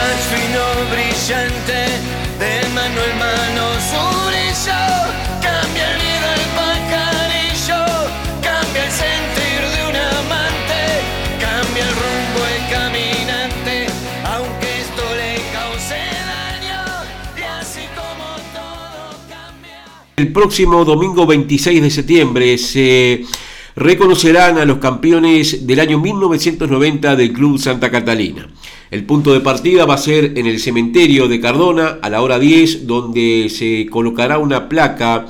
más fino, brillante, de mano en mano su brillo, cambia el nido el pajarillo, cambia el sentir de un amante, cambia el rumbo el caminante, aunque esto le cause daño, y así como todo cambia. El próximo domingo 26 de septiembre se reconocerán a los campeones del año 1990 del Club Santa Catalina. El punto de partida va a ser en el cementerio de Cardona a la hora 10, donde se colocará una placa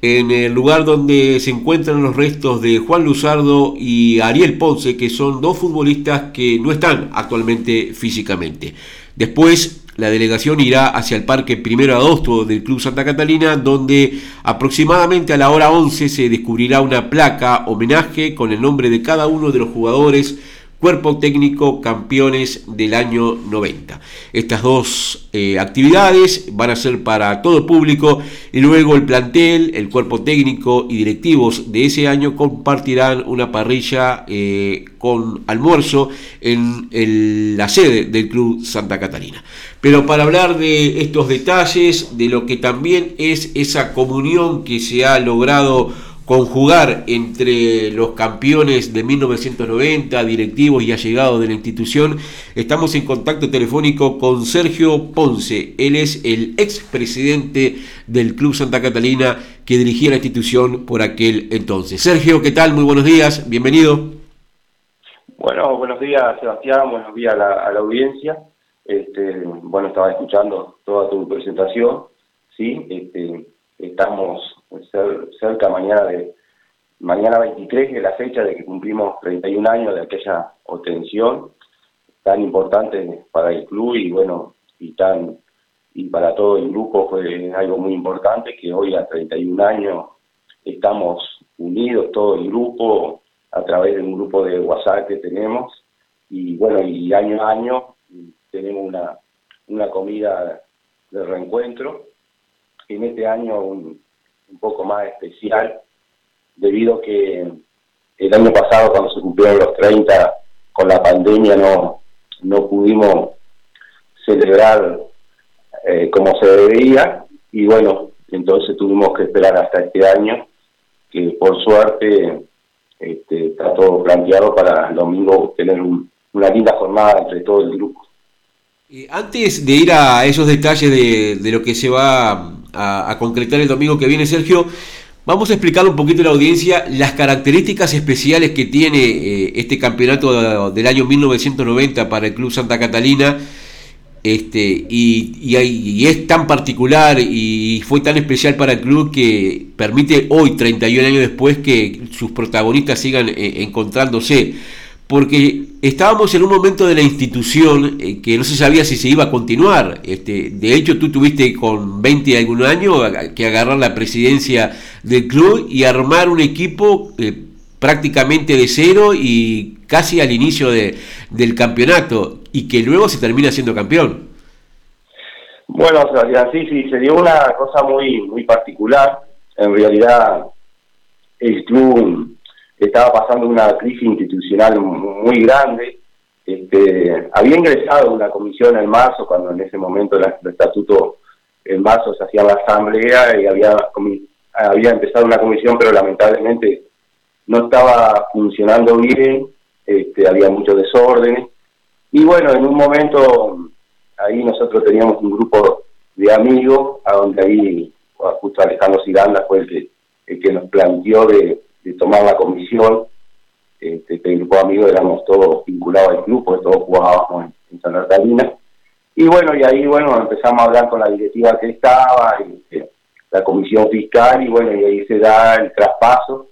en el lugar donde se encuentran los restos de Juan Luzardo y Ariel Ponce, que son dos futbolistas que no están actualmente físicamente. Después la delegación irá hacia el Parque Primero de Agosto del Club Santa Catalina, donde aproximadamente a la hora 11 se descubrirá una placa homenaje con el nombre de cada uno de los jugadores cuerpo técnico campeones del año 90. Estas dos eh, actividades van a ser para todo público y luego el plantel, el cuerpo técnico y directivos de ese año compartirán una parrilla eh, con almuerzo en la sede del Club Santa Catarina. Pero para hablar de estos detalles, de lo que también es esa comunión que se ha logrado conjugar entre los campeones de 1990, directivos y allegados de la institución, estamos en contacto telefónico con Sergio Ponce. Él es el expresidente del Club Santa Catalina que dirigía la institución por aquel entonces. Sergio, ¿qué tal? Muy buenos días, bienvenido. Bueno, buenos días Sebastián, buenos días a la, audiencia. Este, bueno, estaba escuchando toda tu presentación, ¿sí? Este, estamos cerca mañana de mañana 23 de la fecha de que cumplimos 31 años de aquella obtención tan importante para el club y bueno y tan y para todo el grupo fue algo muy importante que hoy a 31 años estamos unidos todo el grupo a través de un grupo de WhatsApp que tenemos y bueno y año a año tenemos una una comida de reencuentro. En este año un poco más especial, debido a que el año pasado, cuando se cumplieron los 30, con la pandemia no, no pudimos celebrar eh, como se debía, y bueno, entonces tuvimos que esperar hasta este año, que por suerte este, está todo planteado para el domingo tener una linda jornada entre todo el grupo. antes de ir a esos detalles de, de lo que se va a, concretar el domingo que viene, Sergio. Vamos a explicar un poquito a la audiencia las características especiales que tiene eh, este campeonato del año 1990 para el Club Santa Catalina. Este, y, es tan particular y fue tan especial para el club que permite hoy, 31 años después, que sus protagonistas sigan eh, encontrándose porque estábamos en un momento de la institución eh, que no se sabía si se iba a continuar. Este, de hecho, tú tuviste con 20 y algún año que agarrar la presidencia del club y armar un equipo eh, prácticamente de cero y casi al inicio de, del campeonato y que luego se termina siendo campeón. Bueno, sí, sí, se dio una cosa muy, muy particular. En realidad, el club estaba pasando una crisis institucional muy grande. Este, había ingresado una comisión en marzo, cuando en ese momento el, estatuto en marzo se hacía la asamblea y había, había empezado una comisión, pero lamentablemente no estaba funcionando bien, este, había muchos desórdenes. Y bueno, en un momento ahí nosotros teníamos un grupo de amigos, a donde ahí justo Alejandro Ciranda fue el que, el que nos planteó de, de tomar la comisión. Este, el grupo de amigos éramos todos vinculados al club, porque todos jugábamos en, Santa Catalina. Y bueno, y ahí bueno empezamos a hablar con la directiva que estaba, este, la comisión fiscal, y bueno, y ahí se da el traspaso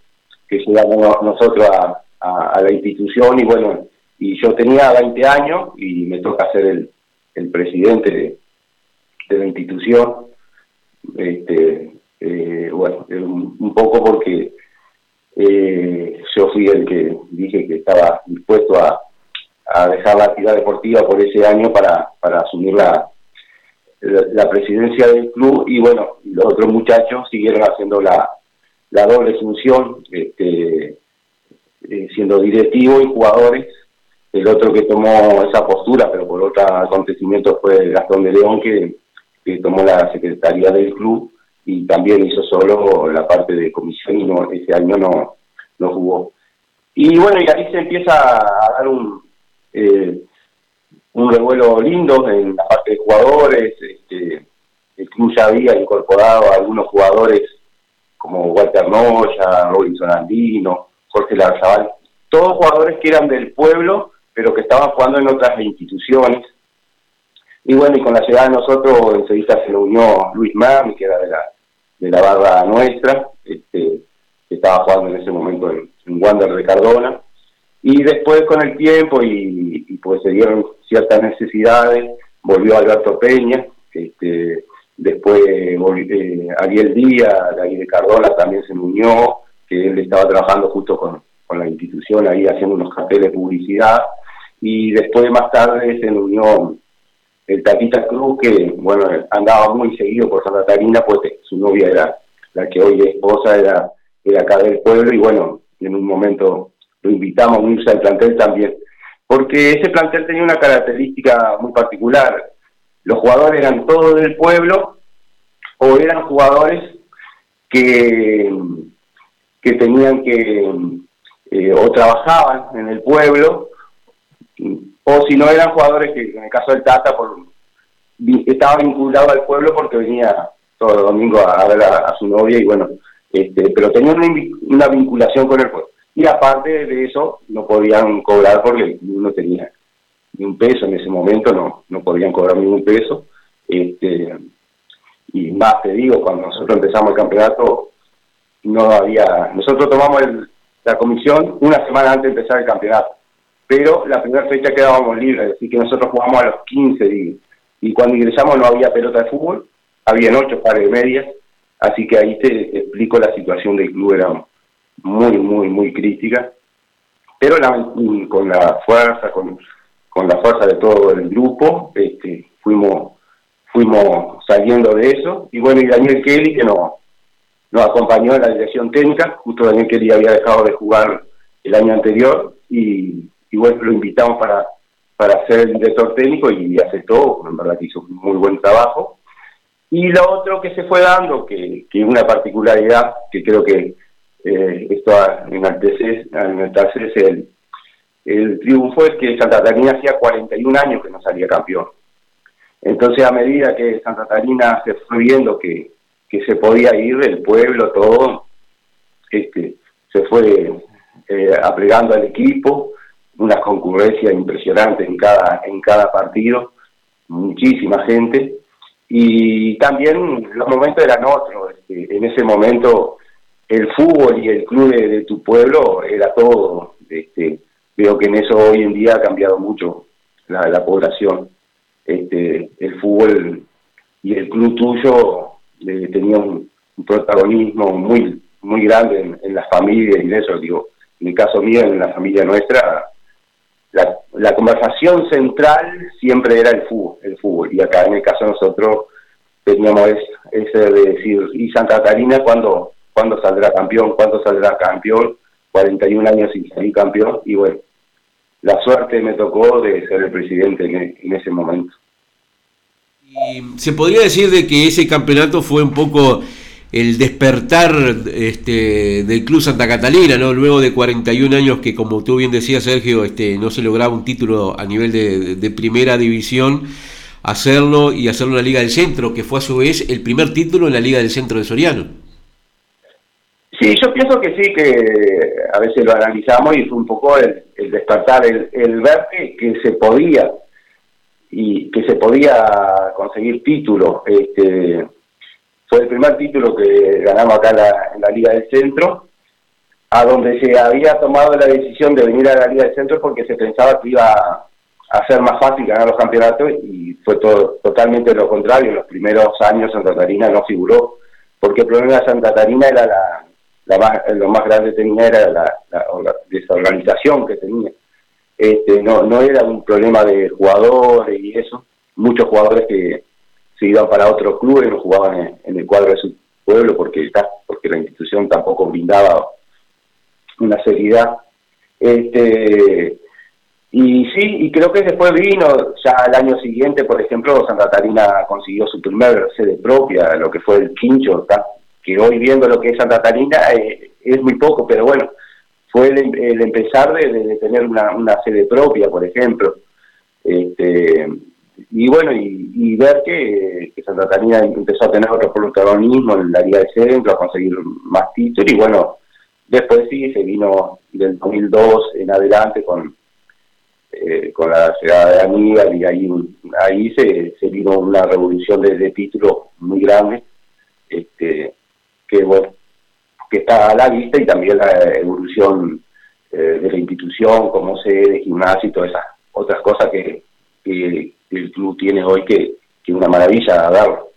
que llegamos nosotros a, la institución, y bueno, y yo tenía 20 años y me toca ser el, presidente de, de la institución. Este, eh, bueno, un poco porque eh, yo fui el que dije que estaba dispuesto a, dejar la actividad deportiva por ese año para, para asumir la, la, presidencia del club. Y bueno, los otros muchachos siguieron haciendo la, la doble función, este, eh, siendo directivos y jugadores, el otro que tomó esa postura, pero por otro acontecimiento fue Gastón de León, que, tomó la secretaría del club y también hizo solo la parte de comisión y no, ese año no, no jugó. Y bueno, y ahí se empieza a dar un, eh, un revuelo lindo en la parte de jugadores. Este, el club ya había incorporado a algunos jugadores como Walter Noya, Robinson Andino, Jorge Larzabal, todos jugadores que eran del pueblo, pero que estaban jugando en otras instituciones. Y bueno, y con la llegada de nosotros enseguida se unió Luis Mami, que era de la, de la barra nuestra, este, que estaba jugando en ese momento en, Wander de Cardona. Y después con el tiempo y, pues se dieron ciertas necesidades, volvió Alberto Peña, este, después eh, Ariel Díaz, de ahí de Cardona también se unió, que él estaba trabajando justo con, la institución ahí haciendo unos carteles de publicidad, y después más tarde se unió el Taquita Cruz, que bueno, andaba muy seguido por Santa Catarina, pues su novia era la que hoy es esposa, era, era acá del pueblo, y bueno, en un momento lo invitamos a unirse al plantel también, porque ese plantel tenía una característica muy particular. Los jugadores eran todos del pueblo o eran jugadores que, que tenían que eh, o trabajaban en el pueblo o si no eran jugadores que en el caso del Tata por, estaba vinculado al pueblo porque venía todo el domingo a, ver a, su novia y bueno, este, pero tenía una, una vinculación con el pueblo y aparte de eso no podían cobrar porque no tenía ni un peso en ese momento, no, no podían cobrar ningún peso. Este, y más te digo, cuando nosotros empezamos el campeonato, no había, nosotros tomamos la comisión una semana antes de empezar el campeonato, pero la primera fecha quedábamos libres, así que nosotros jugamos a los 15 días. Y cuando ingresamos no había pelota de fútbol, habían ocho pares de medias, así que ahí te explico la situación del club, era muy, muy, muy crítica, pero con la fuerza, con, con la fuerza de todo el grupo, este, fuimos fuimos saliendo de eso, y bueno, y Daniel Kelly que nos, nos acompañó en la dirección técnica, justo Daniel Kelly había dejado de jugar el año anterior, y, y bueno, lo invitamos para, para ser el director técnico y aceptó, en verdad que hizo un muy buen trabajo. Y lo otro que se fue dando, que, que una particularidad que creo que eh, esto enaltece, el, el triunfo es que Santa Catarina hacía 41 años que no salía campeón. Entonces, a medida que Santa Catarina se fue viendo que, que se podía ir del pueblo, todo, este, se fue eh, al equipo, unas concurrencias impresionantes en cada, en cada partido, muchísima gente, y también los momentos eran otros. Este, en ese momento el fútbol y el club de, tu pueblo era todo. Este, veo que en eso hoy en día ha cambiado mucho la, población. Este, el fútbol y el club tuyo eh, tenía un, protagonismo muy muy grande en, en las familias y eso, digo, en el caso mío, en la familia nuestra, la, la, conversación central siempre era el fútbol, el fútbol, y acá en el caso nosotros teníamos ese de decir, ¿y Santa Catarina cuando cuándo saldrá campeón, cuándo saldrá campeón, 41 años sin salir campeón, y bueno, la suerte me tocó de ser el presidente en, ese momento. Y se podría decir de que ese campeonato fue un poco el despertar este, del Club Santa Catalina, ¿no? Luego de 41 años que, como tú bien decías, Sergio, este, no se lograba un título a nivel de, de, primera división, hacerlo y hacerlo en la Liga del Centro, que fue a su vez el primer título en la Liga del Centro de Soriano. Sí, yo pienso que sí, que a veces lo analizamos y fue un poco el, despertar, el, el ver que, se podía y que se podía conseguir título. Este, fue el primer título que ganamos acá en la, Liga del Centro, a donde se había tomado la decisión de venir a la Liga del Centro porque se pensaba que iba a ser más fácil ganar los campeonatos y fue todo totalmente lo contrario. En los primeros años Santa Catarina no figuró, porque el problema de Santa Catarina era la, lo más grande tenía era la, desorganización que tenía. Este, no, no era un problema de jugadores y eso. Muchos jugadores que se iban para otros clubes no jugaban en, el cuadro de su pueblo porque, porque la institución tampoco brindaba una seriedad. Este, Y sí, y creo que después vino, ya al año siguiente, por ejemplo, Santa Catarina consiguió su primer sede propia, lo que fue el Quincho, que hoy viendo lo que es Santa Catarina eh, es muy poco, pero bueno, fue el, empezar de, tener una, una, sede propia, por ejemplo. Este, y bueno, y, ver que, Santa Catarina empezó a tener otro protagonismo en la Liga de Centro, a conseguir más títulos, y bueno, después sí, se vino del 2002 en adelante con eh, con la llegada de Aníbal y ahí, ahí se, se vino una revolución de, de títulos muy grande, este, que bueno, que está a la vista y también la evolución eh, de la institución, como sede, gimnasio y todas esas otras cosas que, el club tiene hoy que, que una maravilla a darlo.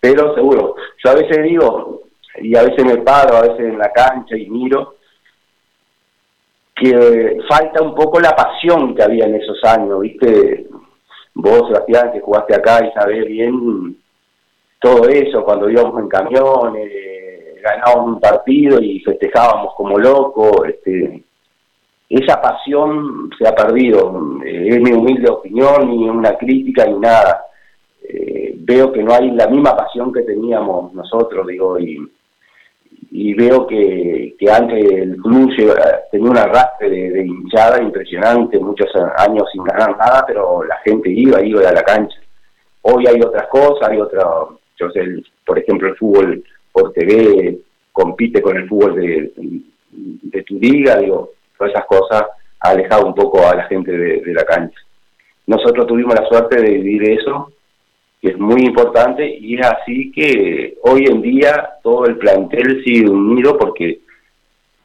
Pero seguro, yo a veces digo, y a veces me paro, a veces en la cancha y miro, que falta un poco la pasión que había en esos años, ¿viste? Vos, Sebastián, que jugaste acá y sabés bien todo eso, cuando íbamos en camiones, ganábamos un partido y festejábamos como locos, este, esa pasión se ha perdido, eh, es mi humilde opinión, ni una crítica ni nada. Eh, veo que no hay la misma pasión que teníamos nosotros, digo, y veo que, que antes el club tenía un arrastre de, hinchada impresionante, muchos años sin ganar nada, pero la gente iba, iba a la cancha. Hoy hay otras cosas, hay otra, yo sé, por ejemplo, el fútbol por TV compite con el fútbol de, de tu liga, digo, todas esas cosas ha alejado un poco a la gente de la cancha. Nosotros tuvimos la suerte de vivir eso que es muy importante y es así que hoy en día todo el plantel sigue unido porque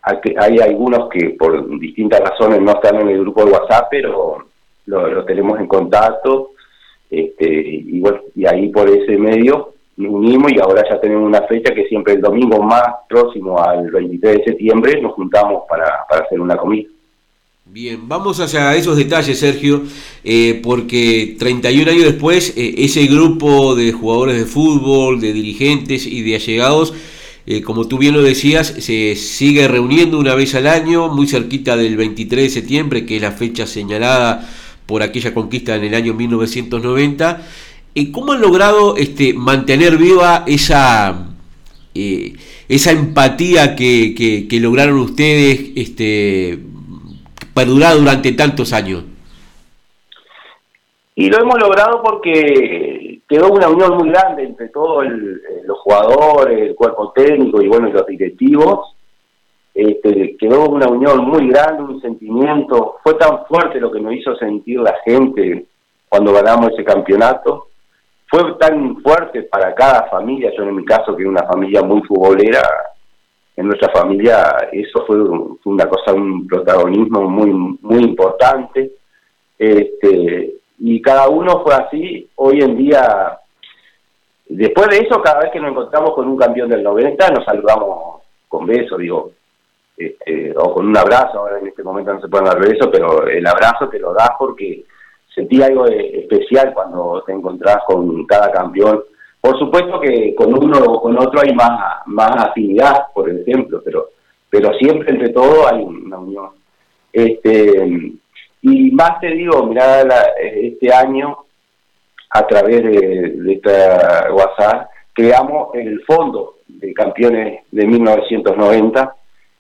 hay algunos que por distintas razones no están en el grupo de WhatsApp, pero lo, tenemos en contacto este, y, ahí por ese medio unimos y ahora ya tenemos una fecha que siempre el domingo más próximo al 23 de septiembre nos juntamos para, para hacer una comida. Bien, vamos hacia esos detalles, Sergio, eh, porque 31 años después, eh, ese grupo de jugadores de fútbol, de dirigentes y de allegados, eh, como tú bien lo decías, se sigue reuniendo una vez al año, muy cerquita del 23 de septiembre, que es la fecha señalada por aquella conquista en el año 1990. ¿Cómo han logrado este, mantener viva esa, esa empatía que, que, que lograron ustedes? Este, perdurado durante tantos años? Y lo hemos logrado porque quedó una unión muy grande entre todos eh, los jugadores, el cuerpo técnico y bueno, los directivos. Este, quedó una unión muy grande, un sentimiento. Fue tan fuerte lo que nos hizo sentir la gente cuando ganamos ese campeonato. Fue tan fuerte para cada familia, yo en mi caso que una familia muy futbolera, en nuestra familia eso fue, una cosa, un protagonismo muy, muy importante. Este, y cada uno fue así. Hoy en día, después de eso, cada vez que nos encontramos con un campeón del 90, nos saludamos con besos, digo, este, o con un abrazo. Ahora en este momento no se puede dar besos, pero el abrazo te lo das porque sentí algo especial cuando te encontrás con cada campeón por supuesto que con uno o con otro hay más, más afinidad, por ejemplo, pero, pero siempre entre todos hay una unión. Este, y más te digo, mira, este año, a través de, esta WhatsApp, creamos el Fondo de Campeones de 1990.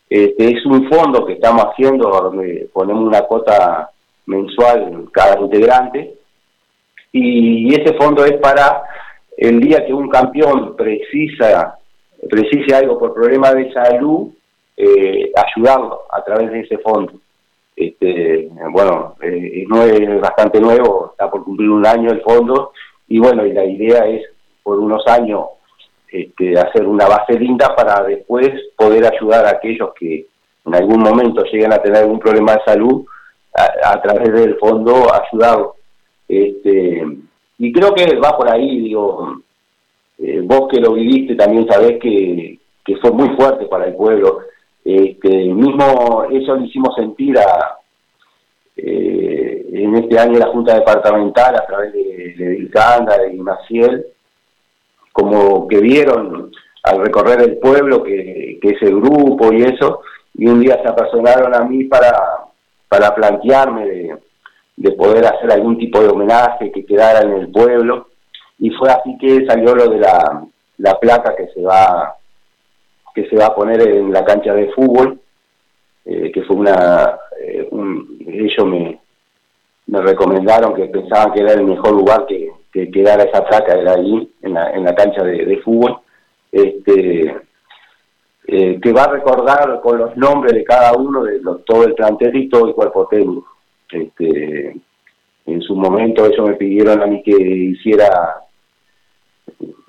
Este, es un fondo que estamos haciendo donde ponemos una cuota mensual cada integrante y ese fondo es para el día que un campeón precisa precise algo por problema de salud, eh, ayudarlo a través de ese fondo. Este, bueno, eh, no es bastante nuevo, está por cumplir un año el fondo, y bueno, y la idea es por unos años este, hacer una base linda para después poder ayudar a aquellos que en algún momento lleguen a tener algún problema de salud, a, través del fondo ayudarlos. Este, y creo que va por ahí, digo, eh, vos que lo viviste también sabés que, fue muy fuerte para el pueblo. Este, mismo eso lo hicimos sentir a, eh, en este año la Junta Departamental a través de, de Vilcanda, de Maciel, como que vieron al recorrer el pueblo que, que ese grupo y eso, y un día se apasionaron a mí para, para plantearme de de poder hacer algún tipo de homenaje que quedara en el pueblo. Y fue así que salió lo de la, la placa que se va que se va a poner en la cancha de fútbol eh, que fue una eh, ellos me, me recomendaron que pensaban que era el mejor lugar que, que quedara esa placa era allí en la, en la cancha de, fútbol. Este eh, que va a recordar con los nombres de cada uno de todo el plantel y todo el cuerpo técnico. Este en su momento ellos me pidieron a mí que hiciera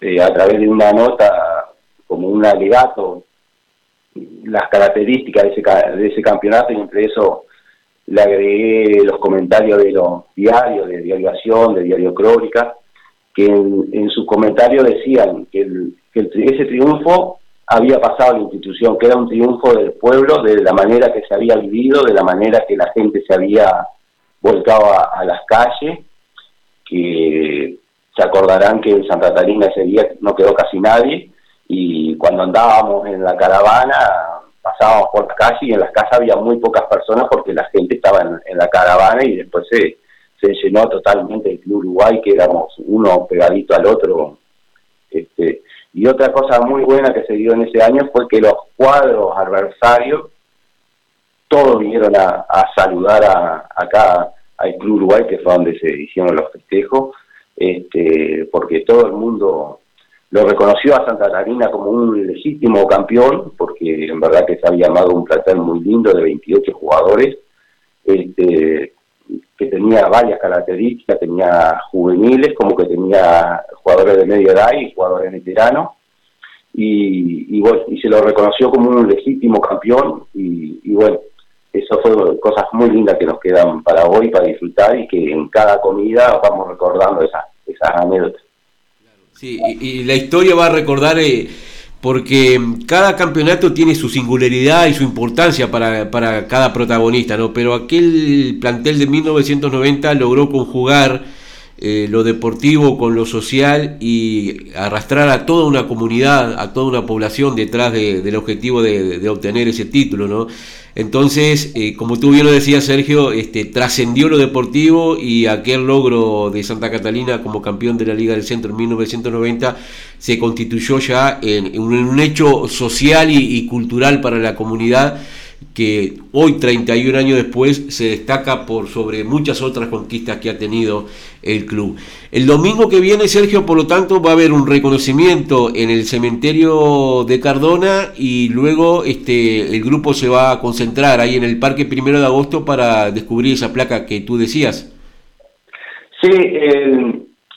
eh, a través de una nota como un alegato las características de ese, de ese campeonato y entre eso le agregué los comentarios de los diarios, de Diario Acción, de Diario Crónica, que en, sus comentarios decían que, ese triunfo había pasado la institución, que era un triunfo del pueblo, de la manera que se había vivido, de la manera que la gente se había volcado a las calles, que se acordarán que en Santa Catalina ese día no quedó casi nadie y cuando andábamos en la caravana pasábamos por la calle y en las casas había muy pocas personas porque la gente estaba en, la caravana y después se, se llenó totalmente el Club Uruguay que éramos uno pegadito al otro. Este, y otra cosa muy buena que se dio en ese año fue que los cuadros adversarios todos vinieron a, saludar a, acá al Club Uruguay, que fue donde se hicieron los festejos, este, porque todo el mundo lo reconoció a Santa Catarina como un legítimo campeón, porque en verdad que se había armado un plantel muy lindo de 28 jugadores, este, que tenía varias características, tenía juveniles, como que tenía jugadores de media edad y jugadores veteranos, y, y, y se lo reconoció como un legítimo campeón, y, y bueno, eso fue cosas muy lindas que nos quedan para hoy, para disfrutar y que en cada comida vamos recordando esas, esas anécdotas. Sí, y, la historia va a recordar eh, porque cada campeonato tiene su singularidad y su importancia para, para cada protagonista, ¿no? Pero aquel plantel de 1990 logró conjugar eh, lo deportivo con lo social y arrastrar a toda una comunidad, a toda una población detrás del objetivo de, obtener ese título, ¿no? Entonces, eh, como tú bien lo decías, Sergio, este, trascendió lo deportivo y aquel logro de Santa Catalina como campeón de la Liga del Centro en 1990 se constituyó ya en, un, hecho social y cultural para la comunidad que hoy, 31 años después, se destaca por sobre muchas otras conquistas que ha tenido el club. El domingo que viene, Sergio, por lo tanto, va a haber un reconocimiento en el cementerio de Cardona y luego este, el grupo se va a concentrar ahí en el Parque Primero de Agosto para descubrir esa placa que tú decías. Sí,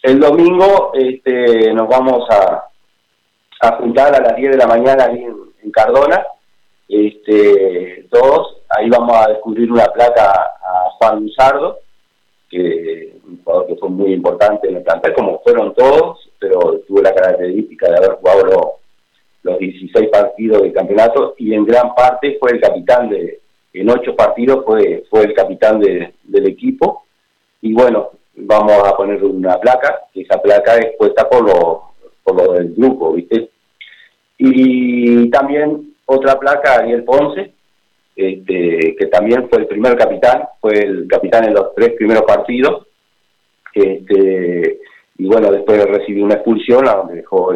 el, domingo este, nos vamos a, a juntar a las 10 de la mañana ahí en Cardona este, todos, ahí vamos a descubrir una placa a Juan Luzardo, que un jugador que fue muy importante en el plantel, como fueron todos, pero tuvo la característica de haber jugado los, 16 partidos del campeonato y en gran parte fue el capitán de, en ocho partidos fue, fue el capitán del equipo. Y bueno, vamos a poner una placa, que esa placa es puesta por lo, por lo del grupo, ¿viste? Y también otra placa Ariel Ponce, este, que también fue el primer capitán, fue el capitán en los tres primeros partidos, este, y bueno, después recibió una expulsión, a donde dejó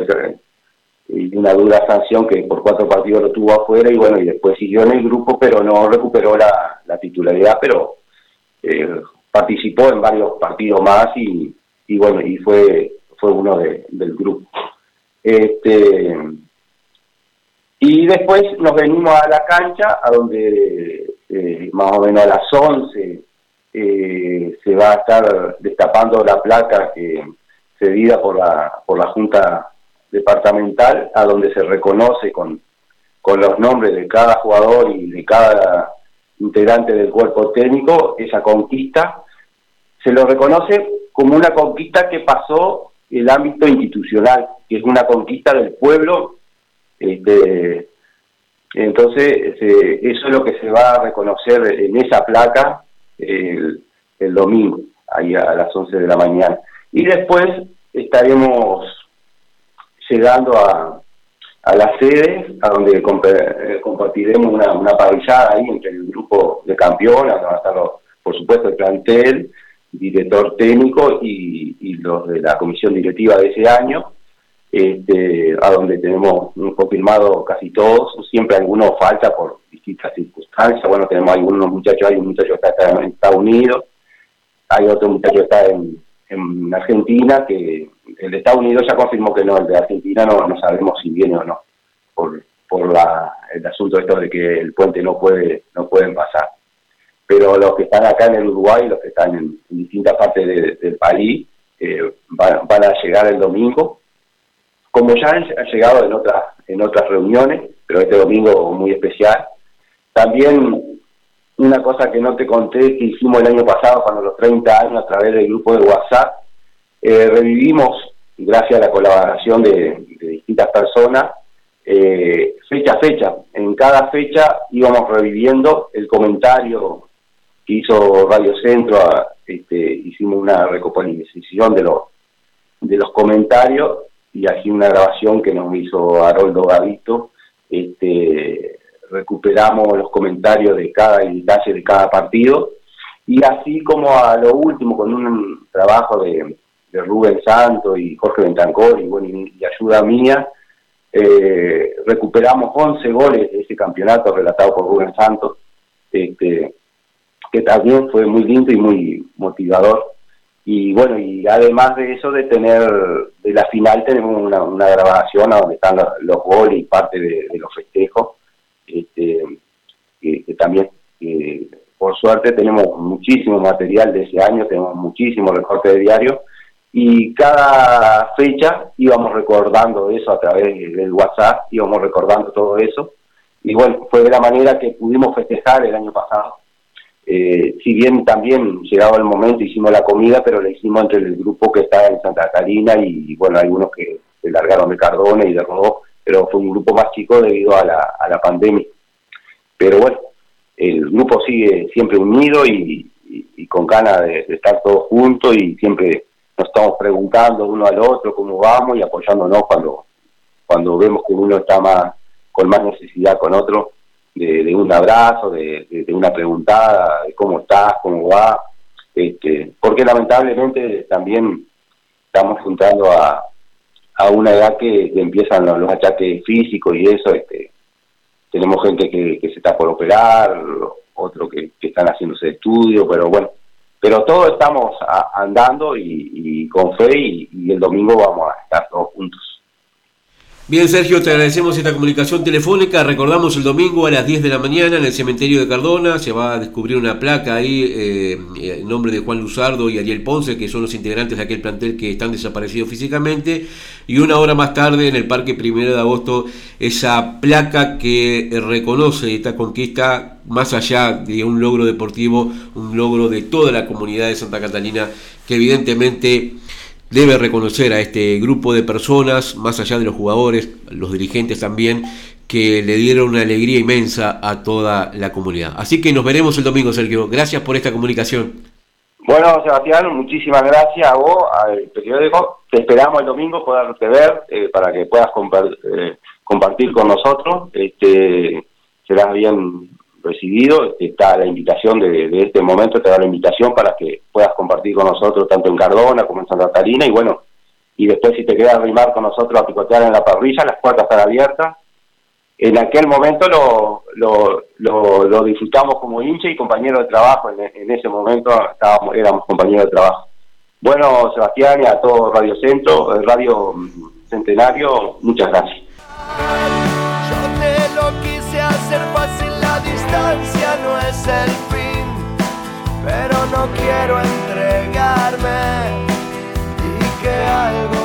una dura sanción que por cuatro partidos lo tuvo afuera, y bueno, y después siguió en el grupo, pero no recuperó la, titularidad, pero eh, participó en varios partidos más y, bueno, y fue, fue uno del grupo. Este, y después nos venimos a la cancha, a donde eh, más o menos a las 11 eh, se va a estar destapando la placa que cedida por la, por la Junta Departamental, a donde se reconoce con, con los nombres de cada jugador y de cada integrante del cuerpo técnico esa conquista. Se lo reconoce como una conquista que pasó el ámbito institucional, que es una conquista del pueblo este, entonces, este, eso es lo que se va a reconocer en esa placa el, domingo, ahí a las 11 de la mañana. Y después estaremos llegando a, a la sede, a donde eh, compartiremos una, una parrillada ahí entre el grupo de campeones, donde va a estar, por supuesto, el plantel, director técnico y, los de la comisión directiva de ese año, este, a donde tenemos confirmado casi todos, siempre algunos falta por distintas circunstancias, bueno, tenemos algunos muchachos, hay un muchacho que está en Estados Unidos, hay otro muchacho que está en, en Argentina, que el de Estados Unidos ya confirmó que no, el de Argentina no, no sabemos si viene o no, por, por la, el asunto esto de que el puente no puede no pueden pasar. Pero los que están acá en el Uruguay, los que están en, distintas partes del país, eh, van, a llegar el domingo, como ya han, llegado en otras en otras reuniones, pero este domingo muy especial. También una cosa que no te conté que hicimos el año pasado, cuando los 30 años, a través del grupo de WhatsApp, eh, revivimos, gracias a la colaboración de, distintas personas, eh, fecha a fecha. En cada fecha íbamos reviviendo el comentario que hizo Radio Centro, este, hicimos una recopilación de los, de los comentarios y así una grabación que nos hizo Haroldo Gavito. Este, recuperamos los comentarios de cada detalle de cada partido y así como a lo último con un trabajo de Rubén Santo y Jorge Bentancor y, bueno, y, ayuda mía, eh, recuperamos 11 goles de ese campeonato relatado por Rubén Santos, este, que también fue muy lindo y muy motivador. Y bueno, y además de eso, de tener, de la final tenemos una, grabación donde están los, goles y parte de, los festejos, este, que, también, por suerte, tenemos muchísimo material de ese año, tenemos muchísimo recorte de diario, y cada fecha íbamos recordando eso a través del WhatsApp, íbamos recordando todo eso. Y bueno, fue de la manera que pudimos festejar el año pasado. Eh, si bien también llegaba el momento, hicimos la comida, pero la hicimos entre el grupo que está en Santa Catarina y, bueno, algunos que se largaron de Cardona y de Rodó, pero fue un grupo más chico debido a la, a la pandemia. Pero bueno, el grupo sigue siempre unido y, con ganas de, de estar todos juntos y siempre nos estamos preguntando uno al otro cómo vamos y apoyándonos cuando, cuando vemos que uno está más con más necesidad con otro, de, un abrazo, de, una preguntada, de cómo estás, cómo va, este, porque lamentablemente también estamos juntando a, a una edad que, empiezan los, achaques físicos y eso, este, tenemos gente que, que se está por operar, otros que, que están haciéndose estudios, pero bueno, pero todos estamos andando y, con fe y, el domingo vamos a estar todos juntos. Bien, Sergio, te agradecemos esta comunicación telefónica. Recordamos el domingo a las 10 de la mañana en el cementerio de Cardona. Se va a descubrir una placa ahí eh, en nombre de Juan Luzardo y Ariel Ponce, que son los integrantes de aquel plantel que están desaparecidos físicamente. Y una hora más tarde en el Parque Primero de Agosto, esa placa que reconoce esta conquista más allá de un logro deportivo, un logro de toda la comunidad de Santa Catalina, que evidentemente debe reconocer a este grupo de personas, más allá de los jugadores, los dirigentes también, que le dieron una alegría inmensa a toda la comunidad. Así que nos veremos el domingo, Sergio. Gracias por esta comunicación. Bueno, Sebastián, muchísimas gracias a vos, al periódico. Te esperamos el domingo poderte ver eh, para que puedas eh, compartir con nosotros. Este, serás bien recibido. Está la invitación de, este momento, te da la invitación para que puedas compartir con nosotros tanto en Cardona como en Santa Catalina y bueno, y después si te quedas arrimar con nosotros a picotear en la parrilla, las puertas están abiertas. En aquel momento lo, lo, lo, disfrutamos como hincha y compañero de trabajo, en, ese momento estábamos, éramos compañeros de trabajo. Bueno, Sebastián y a todo Radio Centro, eh, Radio Centenario, muchas gracias. Yo te lo quise hacer fácil distancia no es el fin, pero no quiero entregarme y que algo